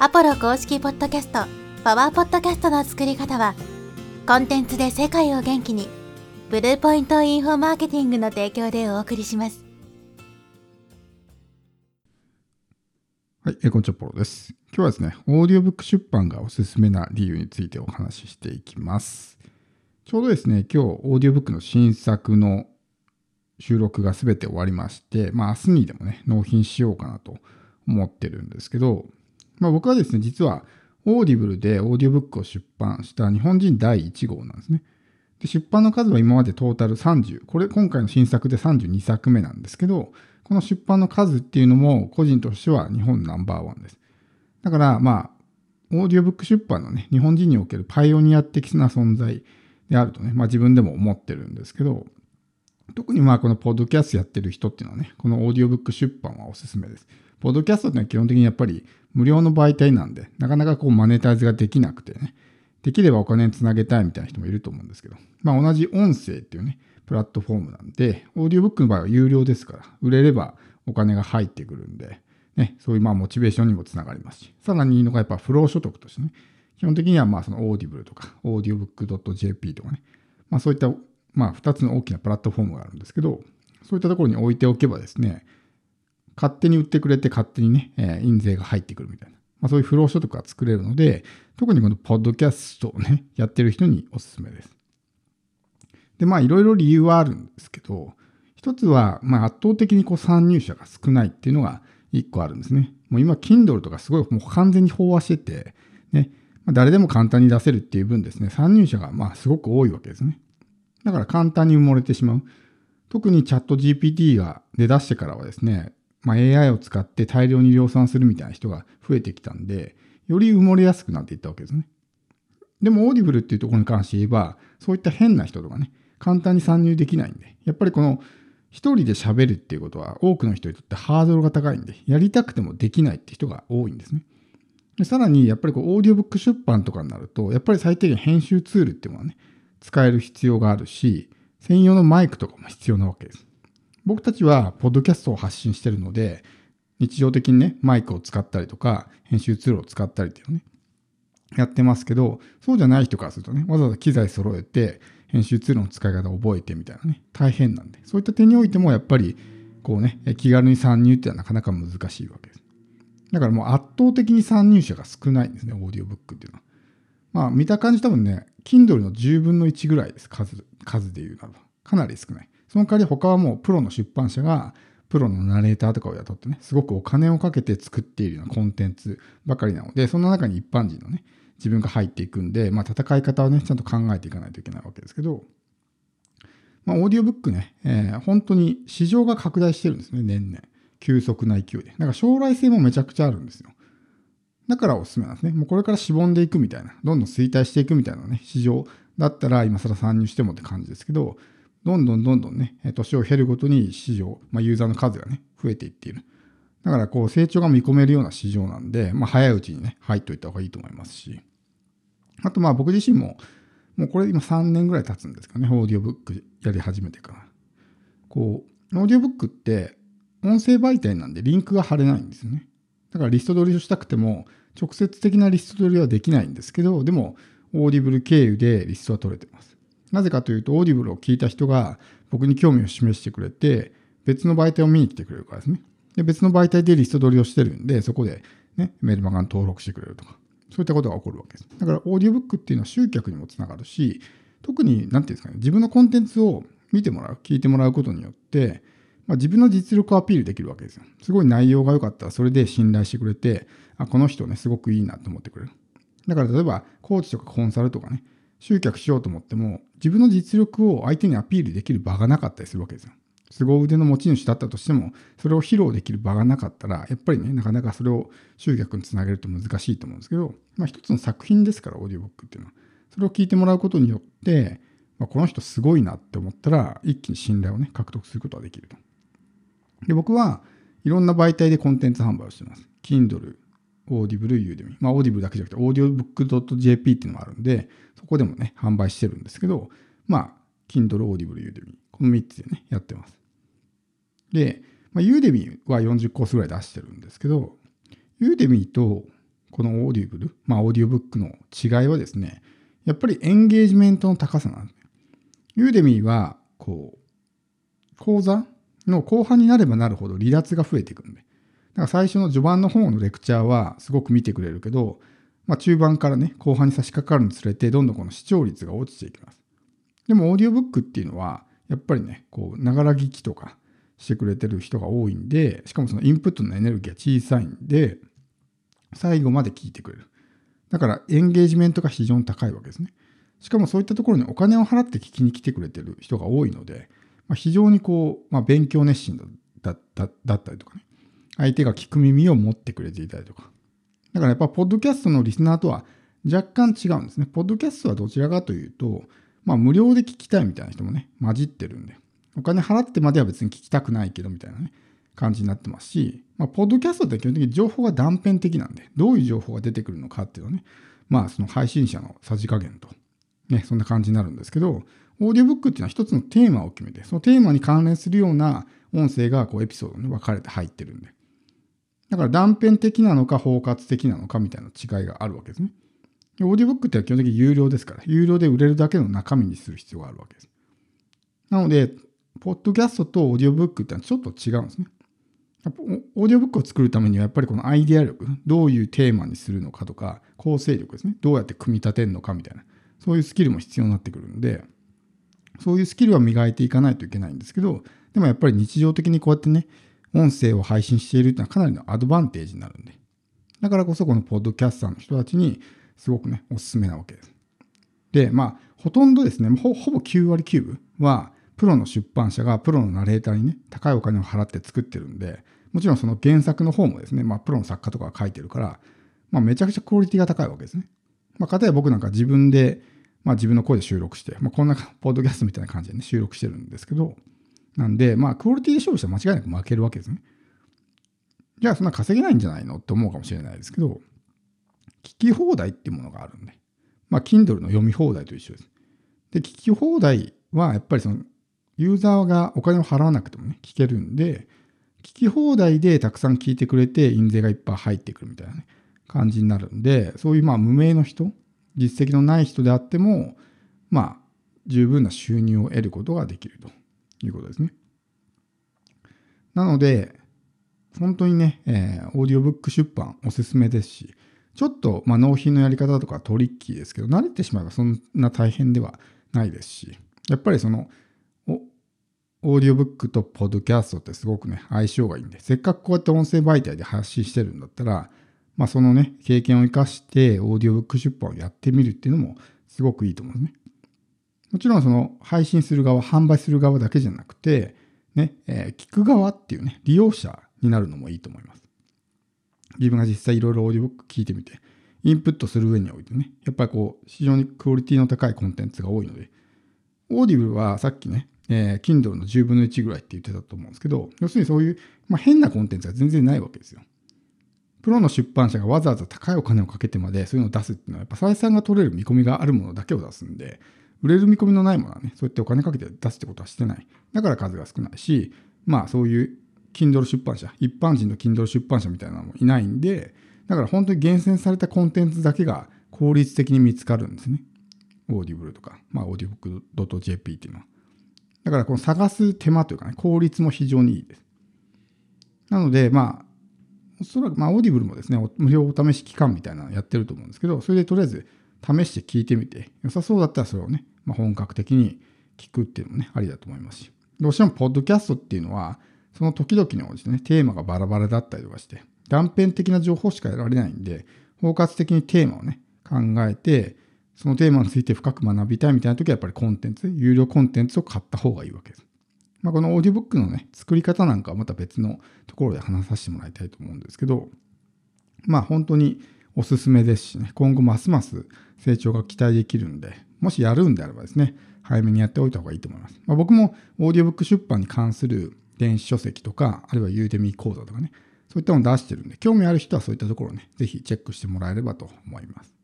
アポロ公式ポッドキャスト、パワーポッドキャストの作り方は、コンテンツで世界を元気に、ブルーポイントインフォマーケティングの提供でお送りします。はい、えこんにちは、ポロです。今日はですね、オーディオブック出版がおすすめな理由についてお話ししていきます。ちょうどですね、今日、オーディオブックの新作の収録が全て終わりまして、まあ明日にでもね、納品しようかなと思ってるんですけど、まあ、僕はですね、実はオーディブルでオーディオブックを出版した日本人第1号なんですね。で出版の数は今までトータル30、これ今回の新作で32作目なんですけど、この出版の数っていうのも個人としては日本ナンバーワンです。だからまあ、オーディオブック出版のね、日本人におけるパイオニア的な存在であるとね、まあ自分でも思ってるんですけど、特にまあこのポッドキャストやってる人っていうのはね、このオーディオブック出版はおすすめです。ポッドキャストってのは基本的にやっぱり無料の媒体なんで、なかなかこうマネタイズができなくてね、できればお金につなげたいみたいな人もいると思うんですけど、まあ同じ音声っていうね、プラットフォームなんで、オーディオブックの場合は有料ですから、売れればお金が入ってくるんで、ね、そういうまあモチベーションにもつながりますし、さらにいいのがやっぱ不労所得としてね、基本的にはまあその Audible とか、 audiobook.jp とかね、まあそういったまあ2つの大きなプラットフォームがあるんですけど、そういったところに置いておけばですね、勝手に売ってくれて勝手にね、え、印税が入ってくるみたいな。まあ、そういう不労所得が作れるので、特にこのポッドキャストをね、やってる人におすすめです。で、まあいろいろ理由はあるんですけど、一つは、ま圧倒的にこう参入者が少ないっていうのが一個あるんですね。もう今、Kindle とかすごいもう完全に飽和してて、ね、まあ、誰でも簡単に出せるっていう分ですね、参入者がまあすごく多いわけですね。だから簡単に埋もれてしまう。特にチャット GPT が出だしてからはですね、まあ、AI を使って大量に量産するみたいな人が増えてきたんで、より埋もれやすくなっていったわけですね。でも、 Audible っていうところに関して言えば、そういった変な人とかね、簡単に参入できないんで、やっぱりこの一人で喋るっていうことは多くの人にとってハードルが高いんで、やりたくてもできないって人が多いんですね。でさらに、やっぱりこう、オーディオブック出版とかになると、やっぱり最低限編集ツールっていうものはね、使える必要があるし、専用のマイクとかも必要なわけです。僕たちはポッドキャストを発信してるので、日常的にね、マイクを使ったりとか、編集ツールを使ったりっていうのね、やってますけど、そうじゃない人からするとね、わざわざ機材揃えて、編集ツールの使い方を覚えてみたいなね、大変なんで、そういった点においてもやっぱり、こうね、気軽に参入ってのはなかなか難しいわけです。だからもう圧倒的に参入者が少ないんですね、オーディオブックっていうのは。まあ見た感じ多分ね、Kindle の10分の1ぐらいです、数、数で言うならば。かなり少ない。その代わり他はもうプロの出版社がプロのナレーターとかを雇ってね、すごくお金をかけて作っているようなコンテンツばかりなので、その中に一般人のね、自分が入っていくんで、まあ戦い方をね、ちゃんと考えていかないといけないわけですけど、まあオーディオブックね、えー、本当に市場が拡大してるんですね、年々。急速な勢いで。だか将来性もめちゃくちゃあるんですよ。だからおすすめなんですね。もうこれからしぼんでいくみたいな、どんどん衰退していくみたいなね、市場だったら今更参入してもって感じですけど、どんどんどんどんね、年を経るごとに市場、まあ、ユーザーの数がね、増えていっている。だからこう成長が見込めるような市場なんで、まあ、早いうちにね、入っといた方がいいと思いますし。あとまあ僕自身も、もうこれ今3年ぐらい経つんですかね、オーディオブックやり始めてから。こう、オーディオブックって音声媒体なんでリンクが貼れないんですよね。だからリスト取りをしたくても、直接的なリスト取りはできないんですけど、でも、 Audible 経由でリストは取れてます。なぜかというと、 Audible を聞いた人が僕に興味を示してくれて、別の媒体を見に来てくれるからですね。で、別の媒体でリスト取りをしてるんで、そこでね、メルマガに登録してくれるとか、そういったことが起こるわけです。だから、オーディオブックっていうのは集客にもつながるし、特に、なんていうんですかね、自分のコンテンツを見てもらう、聞いてもらうことによって、まあ、自分の実力をアピールできるわけですよ。すごい内容が良かったら、それで信頼してくれて、あ、この人ね、すごくいいなと思ってくれる。だから例えば、コーチとかコンサルとかね、集客しようと思っても、自分の実力を相手にアピールできる場がなかったりするわけですよ。凄腕の持ち主だったとしても、それを披露できる場がなかったら、やっぱりね、なかなかそれを集客につなげると難しいと思うんですけど、まあ一つの作品ですから、オーディオブックっていうのは。それを聞いてもらうことによって、まあ、この人すごいなって思ったら、一気に信頼をね、獲得することができると。で、僕はいろんな媒体でコンテンツ販売をしてます。Kindle、オーディブル、ユーデミ。まあ、オーディブルだけじゃなくて、 audiobook.jp っていうのもあるんで、そこでもね、販売してるんですけど、まあ、Kindle、オーディブル、ユーデミ。この3つでね、やってます。で、まあ、 Udemy は40コースぐらい出してるんですけど、Udemy とこの Audible、まあ、オーディオブックの違いはですね、やっぱりエンゲージメントの高さなんです。 Udemy は、こう、講座の後半になればなるほど離脱が増えていくんで。だから最初の序盤の方のレクチャーはすごく見てくれるけど、まあ、中盤からね、後半に差し掛かるにつれて、どんどんこの視聴率が落ちていきます。でも、オーディオブックっていうのは、やっぱりね、こう、ながら聞きとかしてくれてる人が多いんで、しかもそのインプットのエネルギーが小さいんで、最後まで聞いてくれる。だから、エンゲージメントが非常に高いわけですね。しかもそういったところにお金を払って聞きに来てくれてる人が多いので、まあ、非常にこう、まあ、勉強熱心だだだったりとかね、相手が聞く耳を持ってくれていたりとか。だからやっぱ、ポッドキャストのリスナーとは若干違うんですね。ポッドキャストはどちらかというと、まあ、無料で聞きたいみたいな人もね、混じってるんで、お金払ってまでは別に聞きたくないけどみたいなね、感じになってますし、まあ、ポッドキャストって基本的に情報が断片的なんで、どういう情報が出てくるのかっていうのはね、まあ、その配信者のさじ加減と、ね、そんな感じになるんですけど、オーディオブックっていうのは一つのテーマを決めて、そのテーマに関連するような音声がこうエピソードに分かれて入ってるんで。だから断片的なのか包括的なのかみたいな違いがあるわけですね。オーディオブックっては基本的に有料ですから、有料で売れるだけの中身にする必要があるわけです。なので、ポッドキャストとオーディオブックってのはちょっと違うんですね。オーディオブックを作るためにはやっぱりこのアイデア力、どういうテーマにするのかとか、構成力ですね。どうやって組み立てるのかみたいな、そういうスキルも必要になってくるんで、そういうスキルは磨いていかないといけないんですけど、でもやっぱり日常的にこうやってね、音声を配信しているっていうのはかなりのアドバンテージになるんで。だからこそこのポッドキャスターの人たちにすごくね、おすすめなわけです。で、まあ、ほとんどですね、ほほぼ9割9分は、プロの出版社がプロのナレーターにね、高いお金を払って作ってるんで、もちろんその原作の方もですね、まあ、プロの作家とかが書いてるから、まあ、めちゃくちゃクオリティが高いわけですね。まあ、かたや僕なんか自分で、まあ、自分の声で収録して、まあ、こんなポッドキャストみたいな感じでね、収録してるんですけど、なんで、まあ、クオリティで勝負したら間違いなく負けるわけですね。じゃあ、そんな稼げないんじゃないのって思うかもしれないですけど、聞き放題っていうものがあるんで、まあ、Kindle の読み放題と一緒です。で、聞き放題はやっぱりそのユーザーがお金を払わなくてもね、聞けるんで、聞き放題でたくさん聞いてくれて、印税がいっぱい入ってくるみたいなね、感じになるんで、そういうまあ無名の人、実績のない人であっても、まあ、十分な収入を得ることができるということですね。なので、本当にね、えー、オーディオブック出版おすすめですし、ちょっと、まあ、納品のやり方とかトリッキーですけど、慣れてしまえばそんな大変ではないですし、やっぱりその、オーディオブックとポッドキャストってすごくね、相性がいいんで、せっかくこうやって音声媒体で発信してるんだったら、まあそのね、経験を生かしてオーディオブック出版をやってみるっていうのもすごくいいと思うんですね。もちろんその配信する側、販売する側だけじゃなくて、ね、えー、聞く側っていうね、利用者になるのもいいと思います。自分が実際いろいろオーディオブック聞いてみて、インプットする上においてね、やっぱりこう、非常にクオリティの高いコンテンツが多いので、 Audible はさっきね、えー、Kindle の10分の1ぐらいって言ってたと思うんですけど、要するにそういう、まあ、変なコンテンツが全然ないわけですよ。プロの出版社がわざわざ高いお金をかけてまでそういうのを出すっていうのは、やっぱ採算が取れる見込みがあるものだけを出すんで、売れる見込みのないものはね、そうやってお金かけて出すってことはしてない。だから数が少ないし、まあそういう Kindle 出版社、一般人の Kindle 出版社みたいなのもいないんで、だから本当に厳選されたコンテンツだけが効率的に見つかるんですね。 Audible とか、まあ、 audiobook.jp っていうのは。だからこの探す手間というかね、効率も非常にいいです。なので、まあ、おそらく、まあ、 Audible もですね、無料お試し期間みたいなのやってると思うんですけど、それでとりあえず試して聞いてみて、良さそうだったらそれをね、まあ、本格的に聞くっていうのもね、ありだと思いますし。どうしても、ポッドキャストっていうのは、その時々に応じてね、テーマがバラバラだったりとかして、断片的な情報しか得られないんで、包括的にテーマをね、考えて、そのテーマについて深く学びたいみたいな時はやっぱりコンテンツ、有料コンテンツを買った方がいいわけです。まあ、このオーディオブックのね、作り方なんかはまた別のところで話させてもらいたいと思うんですけど、まあ本当におすすめですしね、今後ますます成長が期待できるんで、もしやるんであればですね、早めにやっておいた方がいいと思います。まあ、僕もオーディオブック出版に関する電子書籍とか、あるいはユーデミー講座とかね、そういったのを出してるんで、興味ある人はそういったところをね、ぜひチェックしてもらえればと思います。